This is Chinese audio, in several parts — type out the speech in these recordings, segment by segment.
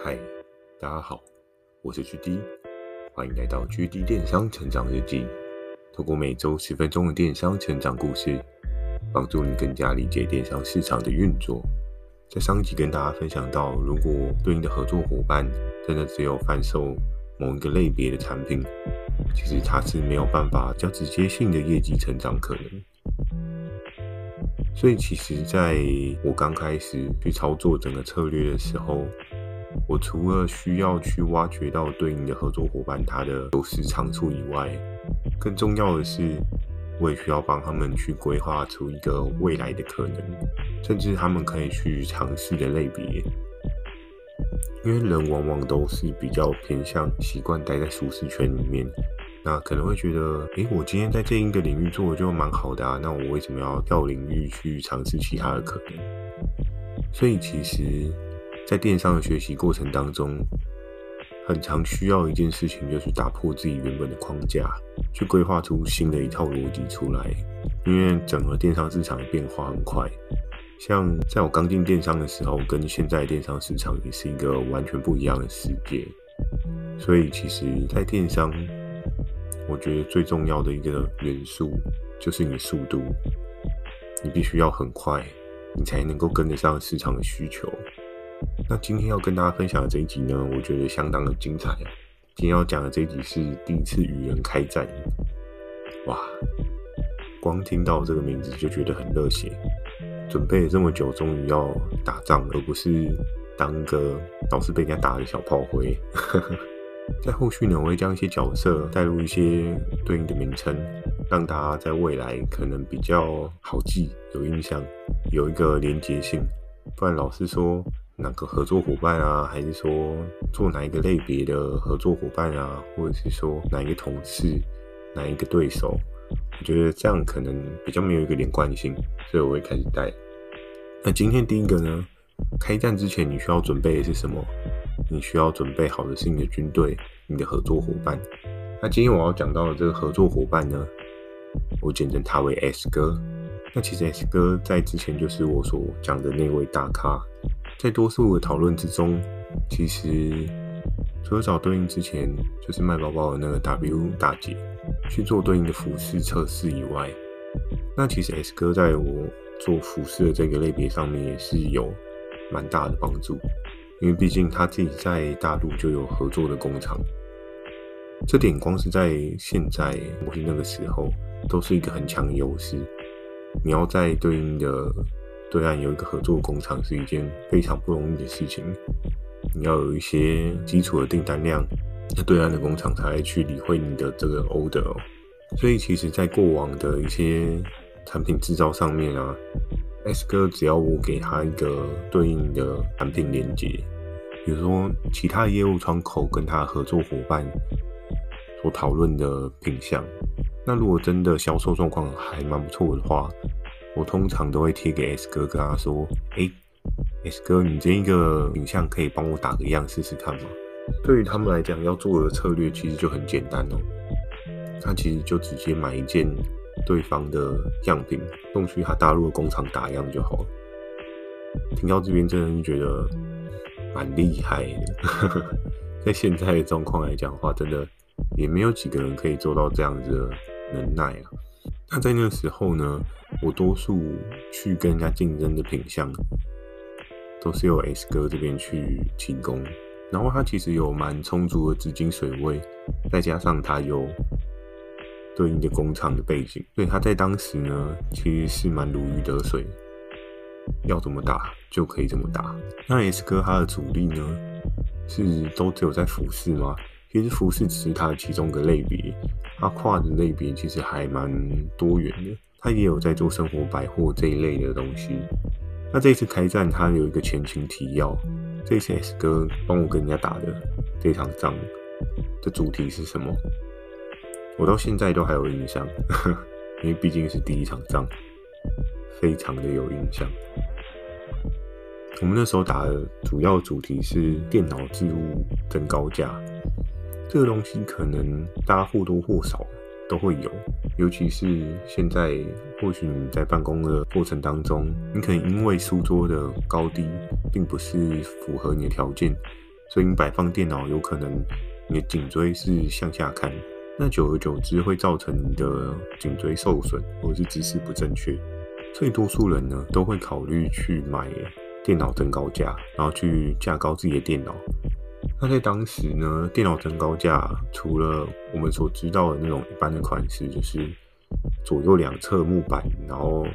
嗨，大家好，我是 GD，欢迎来到 GD 电商成长日记。透过每周十分钟的电商成长故事，帮助你更加理解电商市场的运作。在上一集跟大家分享到，如果对应的合作伙伴真的只有贩售某一个类别的产品，其实它是没有办法较直接性的业绩成长可能。所以，其实在我刚开始去操作整个策略的时候，我除了需要去挖掘到对应的合作伙伴他的优势长处以外，更重要的是，我也需要帮他们去规划出一个未来的可能，甚至他们可以去尝试的类别。因为人往往都是比较偏向习惯待在舒适圈里面，那可能会觉得，诶，我今天在这一个领域做的就蛮好的啊，那我为什么要跳领域去尝试其他的可能？所以其实。在电商的学习过程当中，很常需要一件事情，就是打破自己原本的框架，去规划出新的一套逻辑出来。因为整个电商市场变化很快，像在我刚进电商的时候，跟现在电商市场也是一个完全不一样的世界。所以，其实，在电商，我觉得最重要的一个元素就是你的速度，你必须要很快，你才能够跟得上市场的需求。那今天要跟大家分享的这一集呢，我觉得相当的精彩。今天要讲的这一集是第一次与人开战，哇！光听到这个名字就觉得很热血，准备了这么久，终于要打仗了，而不是当个老是被人家打的小炮灰。在后续呢，我会将一些角色带入一些对应的名称，让大家在未来可能比较好记、有印象、有一个连结性。不然老是说。哪个合作伙伴啊，还是说做哪一个类别的合作伙伴啊，或者是说哪一个同事、哪一个对手？我觉得这样可能比较没有一个连贯性，所以我会开始带。那今天第一个呢，开战之前你需要准备的是什么？你需要准备好的是你的军队、你的合作伙伴。那今天我要讲到的这个合作伙伴呢，我简称他为 S 哥。那其实 S 哥在之前就是我所讲的那位大咖。在多数的讨论之中，其实除了找对应之前就是卖包包的那个 W 大姐去做对应的服饰测试以外，那其实 S 哥在我做服饰的这个类别上面也是有蛮大的帮助，因为毕竟他自己在大陆就有合作的工厂，这点光是在现在或是那个时候都是一个很强的优势。你要在对应的。对岸有一个合作工厂是一件非常不容易的事情，你要有一些基础的订单量，那对岸的工厂才会去理会你的这个 order 哦。所以其实，在过往的一些产品制造上面啊，S 哥只要我给他一个对应的产品链接，比如说其他业务窗口跟他合作伙伴所讨论的品项，那如果真的销售状况还蛮不错的话。我通常都会贴给 S 哥，跟他说：“哎，S 哥，你这一个影像可以帮我打个样试试看吗？”对于他们来讲，要做的策略其实就很简单哦。他其实就直接买一件对方的样品，送去他大陆的工厂打样就好了。听到这边，真的是觉得蛮厉害的。在现在的状况来讲的话，真的也没有几个人可以做到这样子的能耐啊。那在那个时候呢，我多数去跟人家竞争的品相，都是由 S 哥这边去提供。然后他其实有蛮充足的资金水位，再加上他有对应的工厂的背景，所以他在当时呢，其实是蛮如鱼得水，要怎么打就可以怎么打。那 S 哥他的主力呢，是都只有在服饰吗？其实服饰只是它的其中一个类别，它跨的类别其实还蛮多元的。它也有在做生活百货这一类的东西。那这次开战，它有一个前情提要。这次 S 哥帮我跟人家打的这场仗的主题是什么？我到现在都还有印象，因为毕竟是第一场仗，非常的有印象。我们那时候打的主要主题是电脑置物增高价。这个东西可能大家或多或少都会有，尤其是现在，或许你在办公的过程当中，你可能因为书桌的高低并不是符合你的条件，所以你摆放电脑有可能你的颈椎是向下看，那久而久之会造成你的颈椎受损或者是姿势不正确，所以多数人呢都会考虑去买电脑增高架，然后去架高自己的电脑。那在当时呢，电脑增高架除了我们所知道的那种一般的款式，就是左右两侧木板，然后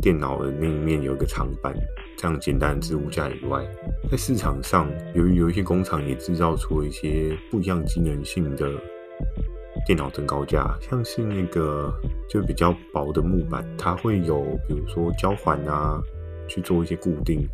电脑的那一面有一个长板，这样简单的置物架以外，在市场上，由于有一些工厂也制造出一些不一样机能性的电脑增高架，像是那个就比较薄的木板，它会有比如说胶环啊，去做一些固定，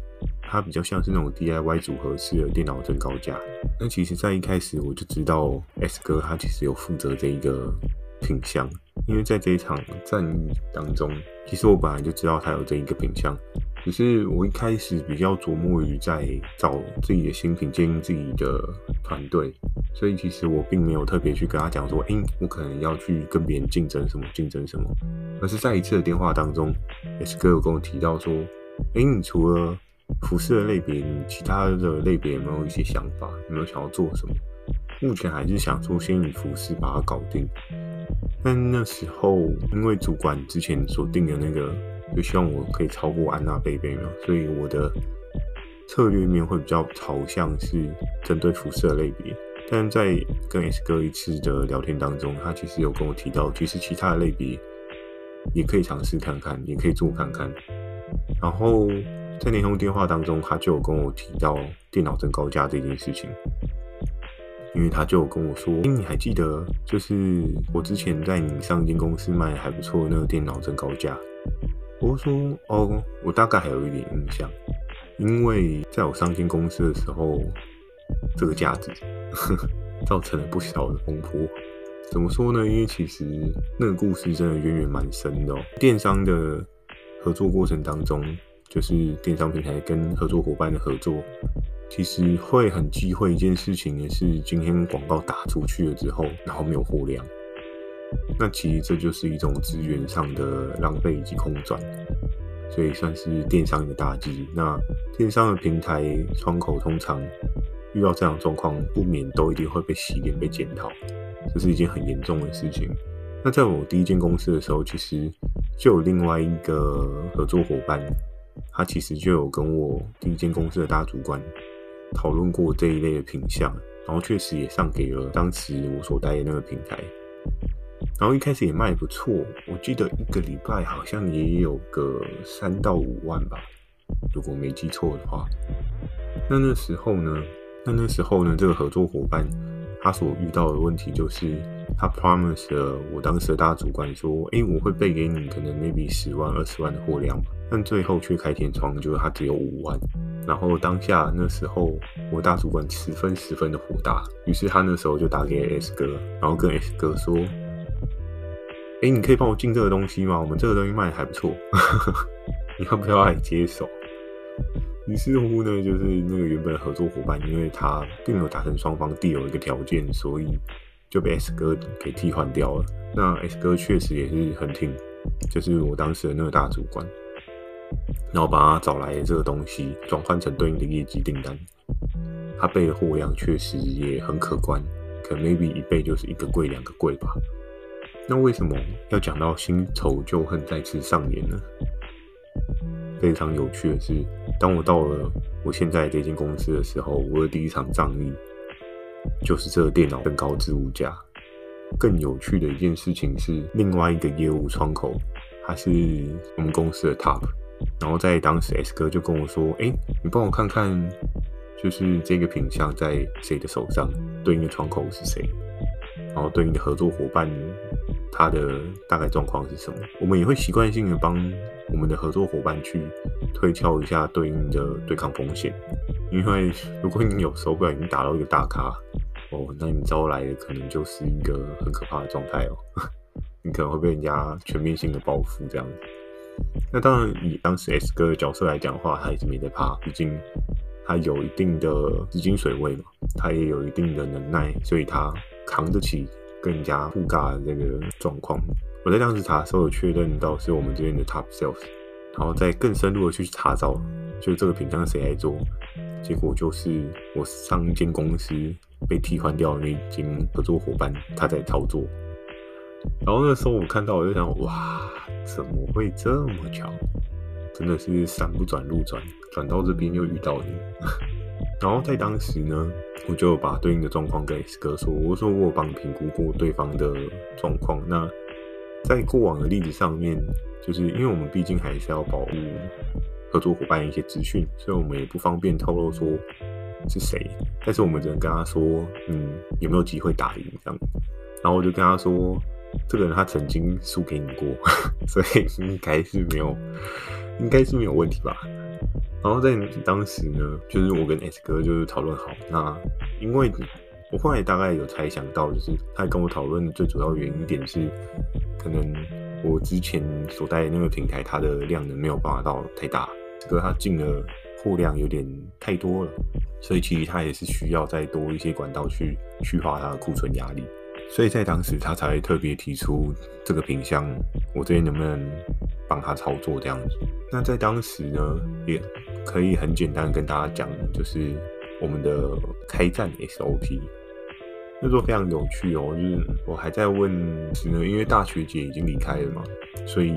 它比较像是那种 DIY 组合式的电脑增高架。那其实，在一开始我就知道 S 哥他其实有负责这一个品相。因为在这一场战役当中，其实我本来就知道他有这一个品相，只是我一开始比较琢磨于在找自己的新品，建立自己的团队，所以其实我并没有特别去跟他讲说，诶，我可能要去跟别人竞争什么，竞争什么，而是在一次的电话当中，S 哥有跟我提到说，诶，你除了服饰的类别，你其他的类别有没有一些想法？有没有想要做什么？目前还是想说先以服饰把它搞定。但那时候，因为主管之前所定的那个，就希望我可以超过安娜贝贝嘛，所以我的策略面会比较朝向是针对服饰的类别。但在跟 S 哥一次的聊天当中，他其实有跟我提到，其实其他的类别也可以尝试看看，也可以做看看。然后在那通电话当中，他就跟我提到电脑增高架这件事情。因为他就跟我说：“诶，你还记得，就是我之前在你上一间公司卖还不错那个电脑增高架？”我说：“哦，我大概还有一点印象，因为在我上间公司的时候，这个架子呵呵造成了不小的风波。怎么说呢？因为其实那个故事真的渊源蛮深的哦。电商的合作过程当中，就是电商平台跟合作伙伴的合作。”其实会很忌讳一件事情也是，今天广告打出去了之后，然后没有货量，那其实这就是一种资源上的浪费以及空转，所以算是电商的打击。那电商的平台窗口通常遇到这样状况，不免都一定会被洗脸、被检讨，这是一件很严重的事情。那在我第一间公司的时候，其实就有另外一个合作伙伴，他其实就有跟我第一间公司的大主管。讨论过这一类的品相，然后确实也上给了当时我所待的那个平台，然后一开始也卖不错，我记得一个礼拜好像也有个三到五万吧，如果没记错的话。那那时候呢，那那时候呢，这个合作伙伴他所遇到的问题就是，他 promise 了我当时的大主管说，诶，我会备给你可能 maybe 十万、二十万的货量，但最后却开天窗，就是他只有五万。然后当下那时候，我大主管十分十分的火大，于是他那时候就打给 S 哥，然后跟 S 哥说：“哎，你可以帮我进这个东西吗？我们这个东西卖的还不错，你要不要来接手？”于是乎呢，就是那个原本的合作伙伴，因为他并没有达成双方地有一个条件，所以就被 S 哥给替换掉了。那 S 哥确实也是很挺，就是我当时的那个大主管。然后把他找来的这个东西转换成对应的业绩订单，他备的货量确实也很可观，可 maybe 一备就是一个柜两个柜吧。那为什么要讲到新仇旧恨再次上演呢？非常有趣的是，当我到了我现在这间公司的时候，我的第一场仗义就是这个电脑更高置物架。更有趣的一件事情是，另外一个业务窗口，它是我们公司的 top。然后在当时，S 哥就跟我说：“哎，你帮我看看，就是这个品项在谁的手上，对应的窗口是谁，然后对应的合作伙伴，他的大概状况是什么？我们也会习惯性的帮我们的合作伙伴去推敲一下对应的对抗风险，因为如果你有时候不小心打到一个大咖，哦，那你招来的可能就是一个很可怕的状态哦，你可能会被人家全面性的报复这样子。”那当然，以当时 S 哥的角色来讲的话，他也是没得怕，毕竟他有一定的资金水位嘛，他也有一定的能耐，所以他扛得起更加复杂的这个状况。我在当时查的时候，有确认到是我们这边的 Top Sales，然后再更深入的去查找，就这个品项谁来做，结果就是我上一间公司被替换掉的那间合作伙伴他在操作。然后那时候我看到我就想，哇，怎么会这么巧？真的是山不转路转，转到这边又遇到你。然后在当时呢，我就把对应的状况跟 S 哥说，我说我帮你评估过对方的状况。那在过往的例子上面，就是因为我们毕竟还是要保护合作伙伴一些资讯，所以我们也不方便透露说是谁。但是我们只能跟他说，嗯，有没有机会打赢这样。然后我就跟他说，这个人他曾经输给你过，所以应该是没有，应该是没有问题吧。然后在当时呢，就是我跟 S 哥就是讨论好，那因为我后来大概有猜想到，就是他跟我讨论的最主要原因点是，可能我之前所带的那个平台，它的量能没有办法到太大，这个他进的货量有点太多了，所以其实他也是需要再多一些管道去去化它的库存压力，所以在当时他才特别提出这个品相，我这边能不能帮他操作这样子？那在当时呢，也。可以很简单跟大家讲，就是我们的开战 SOP，那时候非常有趣哦。就是我还在问时呢，因为大学姐已经离开了嘛，所以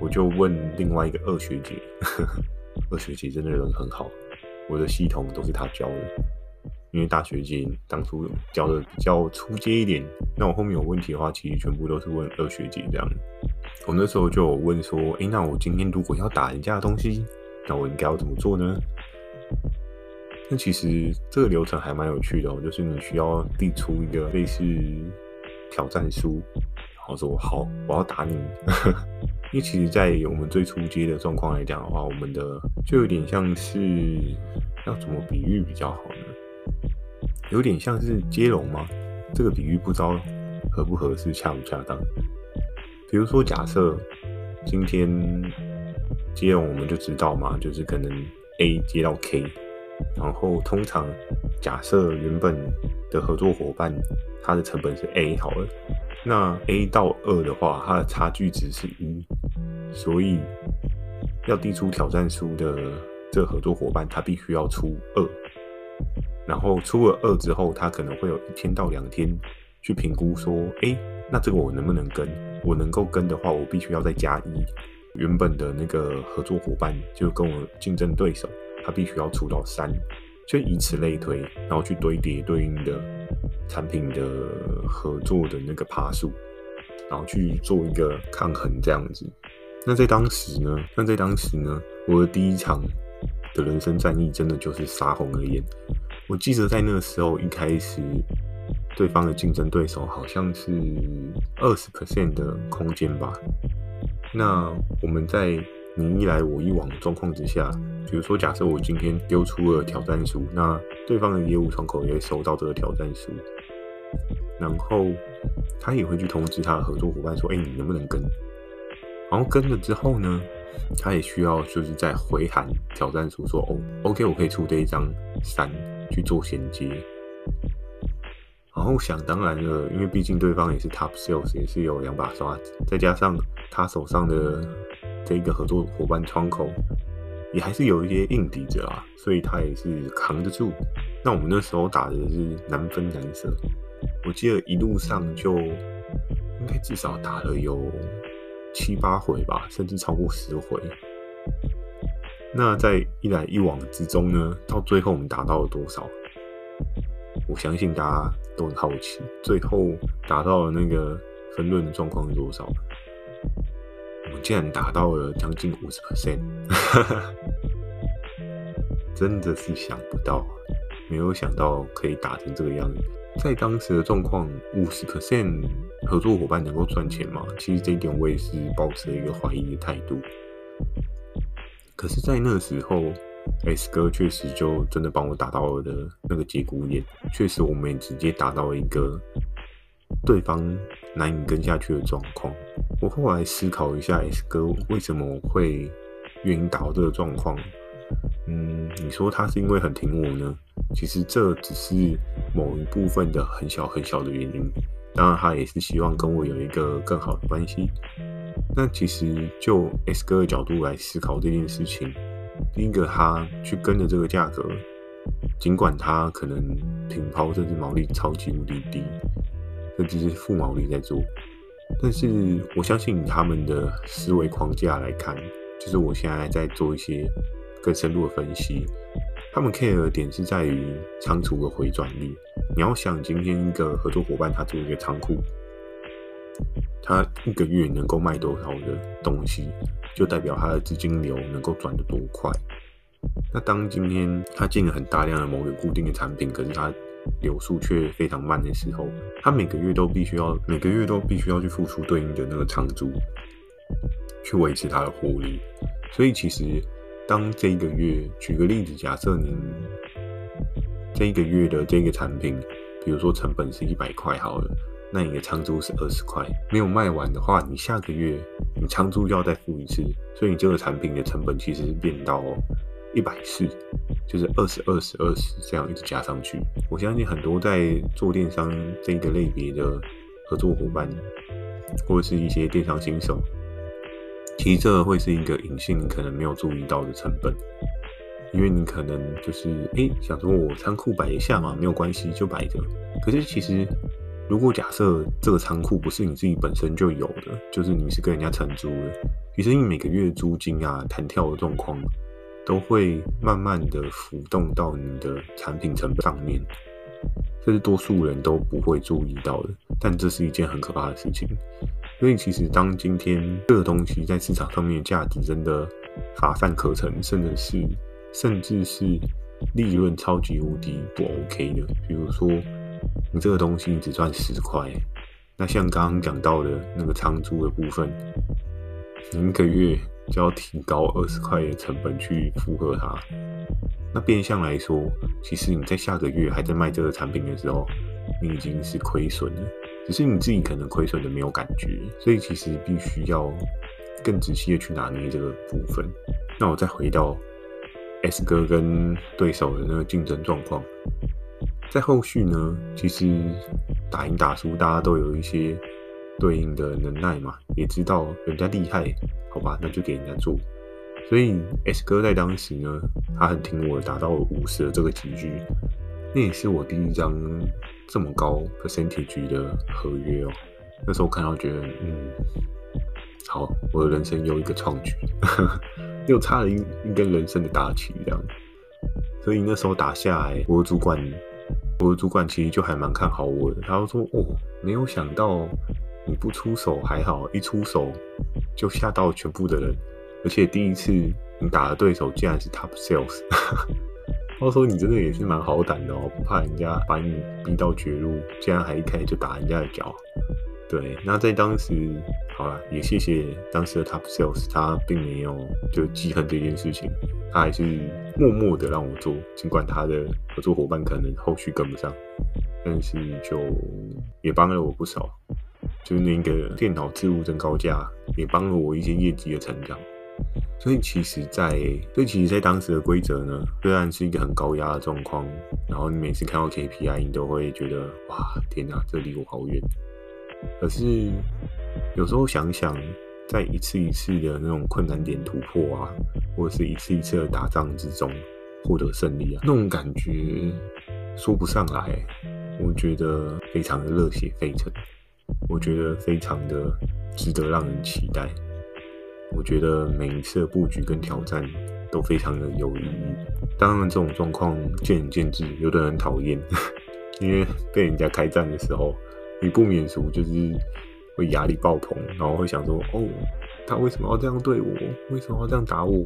我就问另外一个二学姐，呵呵，二学姐真的人很好，我的系统都是她教的，因为大学姐当初教的比较初阶一点，那我后面有问题的话，其实全部都是问二学姐这样。我那时候就有问说，诶，那我今天如果要打人家的东西，那我应该要怎么做呢？那其实这个流程还蛮有趣的哦，就是你需要递出一个类似挑战书，然后说好，我要打你。因为其实，在我们最初阶的状况来讲的话，我们的就有点像是要怎么比喻比较好呢？有点像是接龙吗？这个比喻不知道合不合适，恰不恰当？比如说，假设今天。接龙我们就知道嘛，就是可能 A 接到 K，然后通常假设原本的合作伙伴他的成本是 A 好了，那 A 到二的话，它的差距值是一，所以要递出挑战书的这合作伙伴他必须要出二，然后出了二之后，他可能会有一天到两天去评估说，哎，那这个我能不能跟？我能够跟的话，我必须要再加一。原本的那个合作伙伴就跟我竞争对手，他必须要出到三，就以此类推，然后去堆叠对应的产品的合作的那个趴数，然后去做一个抗衡这样子。那在当时呢？那在当时呢？我的第一场的人生战役真的就是杀红了眼。我记得在那个时候一开始，对方的竞争对手好像是二十 percent 的空间吧。那我们在你一来我一往的状况之下，比如说，假设我今天丢出了挑战书，那对方的业务窗口也收到这个挑战书，然后他也会去通知他的合作伙伴说：“哎，你能不能跟？”然后跟了之后呢，他也需要就是在回函挑战书说：“哦，OK，我可以出这一张三去做衔接。”然后想当然了，因为毕竟对方也是 top sales，也是有两把刷子，再加上他手上的这一个合作伙伴窗口也还是有一些硬底子啊，所以他也是扛得住。那我们那时候打的是难分难舍，我记得一路上就应该至少打了有七八回吧，甚至超过十回。那在一来一往之中呢，到最后我们达到了多少？我相信大家都很好奇，最后达到了那个分论的状况是多少？我们竟然达到了将近五十 percent，真的是想不到，没有想到可以打成这个样子。在当时的状况，五十 percent 合作伙伴能够赚钱吗？其实这一点我也是抱持了一个怀疑的态度。可是，在那个时候。S 哥确实就真的帮我打到了的那个节骨眼，确实我们也直接达到了一个对方难以跟下去的状况。我后来思考一下，S 哥为什么会愿意打到这个状况？嗯，你说他是因为很挺我呢？其实这只是某一部分的很小很小的原因。当然，他也是希望跟我有一个更好的关系。那其实就 S 哥的角度来思考这件事情。第一个，他去跟的这个价格，尽管他可能平抛甚至毛利超级无敌低，甚至是负毛利在做，但是我相信他们的思维框架来看，就是我现在在做一些更深入的分析，他们 care 的点是在于仓储的回转率。你要想，今天一个合作伙伴他做一个仓库，他一个月能够卖多少的东西，就代表他的资金流能够转得多快。那当今天他进了很大量的某个固定的产品，可是他流速却非常慢的时候，他每个月都必须要每个月都必须要去付出对应的那个仓租，去维持他的获利。所以其实当这一个月，举个例子，假设你这一个月的这个产品，比如说成本是一百块好了，那你的仓租是二十块，没有卖完的话，你下个月你仓租要再付一次，所以你这个产品的成本其实是变到一百四，就是二十二十二十这样一直加上去。我相信很多在做电商这个类别的合作伙伴，或者是一些电商新手，其实这会是一个隐性可能没有注意到的成本，因为你可能就是哎、想说我仓库摆一下嘛，没有关系就摆着。可是其实如果假设这个仓库不是你自己本身就有的，就是你是跟人家承租的，其实你每个月租金啊弹跳的状况。都会慢慢的浮动到你的产品成本上面，这是多数人都不会注意到的，但这是一件很可怕的事情。所以其实当今天这个东西在市场上面的价值真的乏善可陈，甚至是甚至是利润超级无敌不 OK 的，比如说你这个东西只赚十块，那像刚刚讲到的那个仓租的部分，你一个月。就要提高二十块的成本去符合它，那变相来说，其实你在下个月还在卖这个产品的时候，你已经是亏损了，只是你自己可能亏损的没有感觉，所以其实必须要更仔细的去拿捏这个部分。那我再回到 S 哥跟对手的那个竞争状况，在后续呢，其实打赢打输，大家都有一些。对应的能耐嘛，也知道人家厉害，好吧，那就给人家做。所以 S 哥在当时呢，他很听我达到五十的这个级距，那也是我第一张这么高 percentage 的合约哦。那时候看到觉得，嗯，好，我的人生又一个创举，又差了一一根人生的大旗这样。所以那时候打下来，我的主管，我的主管其实就还蛮看好我的，他说，哦，没有想到。你不出手还好，一出手就吓到全部的人，而且第一次你打的对手竟然是 Top Sales，他说你真的也是蛮好胆的哦，不怕人家把你逼到绝路，竟然还一开始就打人家的脚。对，那在当时，好了，也谢谢当时的 Top Sales，他并没有就记恨这件事情，他还是默默的让我做，尽管他的合作伙伴可能后续跟不上，但是就也帮了我不少。就是那个电脑置物增高架，也帮了我一些业绩的成长。所以其实在，在所以其实，在当时的规则呢，虽然是一个很高压的状况，然后你每次看到 KPI，你都会觉得哇，天哪，这离我好远。可是有时候想想，在一次一次的那种困难点突破啊，或者是一次一次的打仗之中获得胜利啊，那种感觉说不上来，我觉得非常的热血沸腾。我觉得非常的值得让人期待。我觉得每一次的布局跟挑战都非常的有意义。当然，这种状况见仁见智，有的人讨厌，因为被人家开战的时候，你不免俗就是会压力爆棚，然后会想说：“哦，他为什么要这样对我？为什么要这样打我？”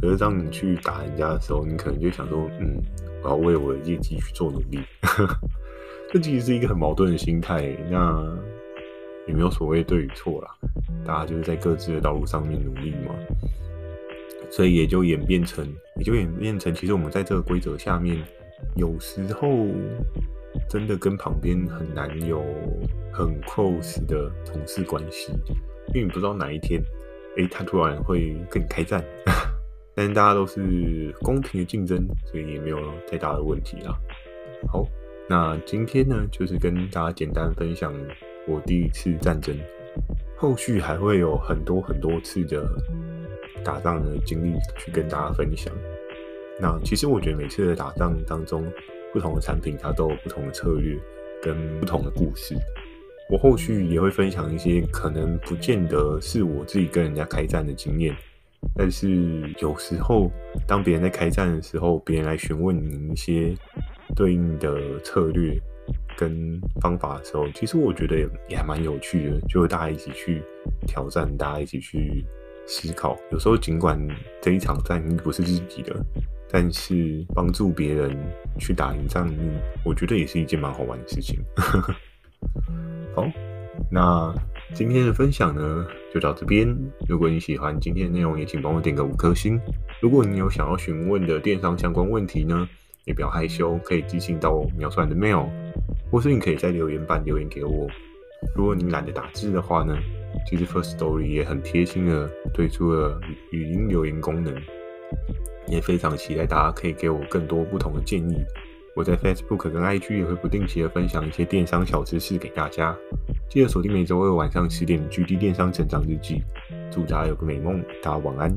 可是当你去打人家的时候，你可能就想说：“嗯，我要为我的业绩去做努力。”这其实是一个很矛盾的心态。那也没有所谓对与错啦，大家就是在各自的道路上面努力嘛。所以也就演变成，也就演变成，其实我们在这个规则下面，有时候真的跟旁边很难有很 close 的同事关系，因为你不知道哪一天，诶，他突然会跟你开战。但是大家都是公平的竞争，所以也没有太大的问题啦。好。那今天呢，就是跟大家简单分享我第一次战争，后续还会有很多很多次的打仗的经历去跟大家分享。那其实我觉得每次的打仗当中，不同的产品它都有不同的策略跟不同的故事。我后续也会分享一些可能不见得是我自己跟人家开战的经验，但是有时候当别人在开战的时候，别人来询问你一些对应的策略跟方法的时候，其实我觉得也也还蛮有趣的，就大家一起去挑战，大家一起去思考。有时候尽管这一场战役不是自己的，但是帮助别人去打赢仗役，我觉得也是一件蛮好玩的事情。好，那今天的分享呢，就到这边。如果你喜欢今天的内容，也请帮我点个五颗星。如果你有想要询问的电商相关问题呢，也不要害羞，可以寄信到描述栏的 mail，或是你可以在留言板留言给我。如果你懒得打字的话呢，其实 First Story 也很贴心的推出了语音留言功能，也非常期待大家可以给我更多不同的建议。我在 Facebook 跟 IG 也会不定期的分享一些电商小知识给大家，记得锁定每周二晚上十点的《GD 电商成长日记》。祝大家有个美梦，大家晚安。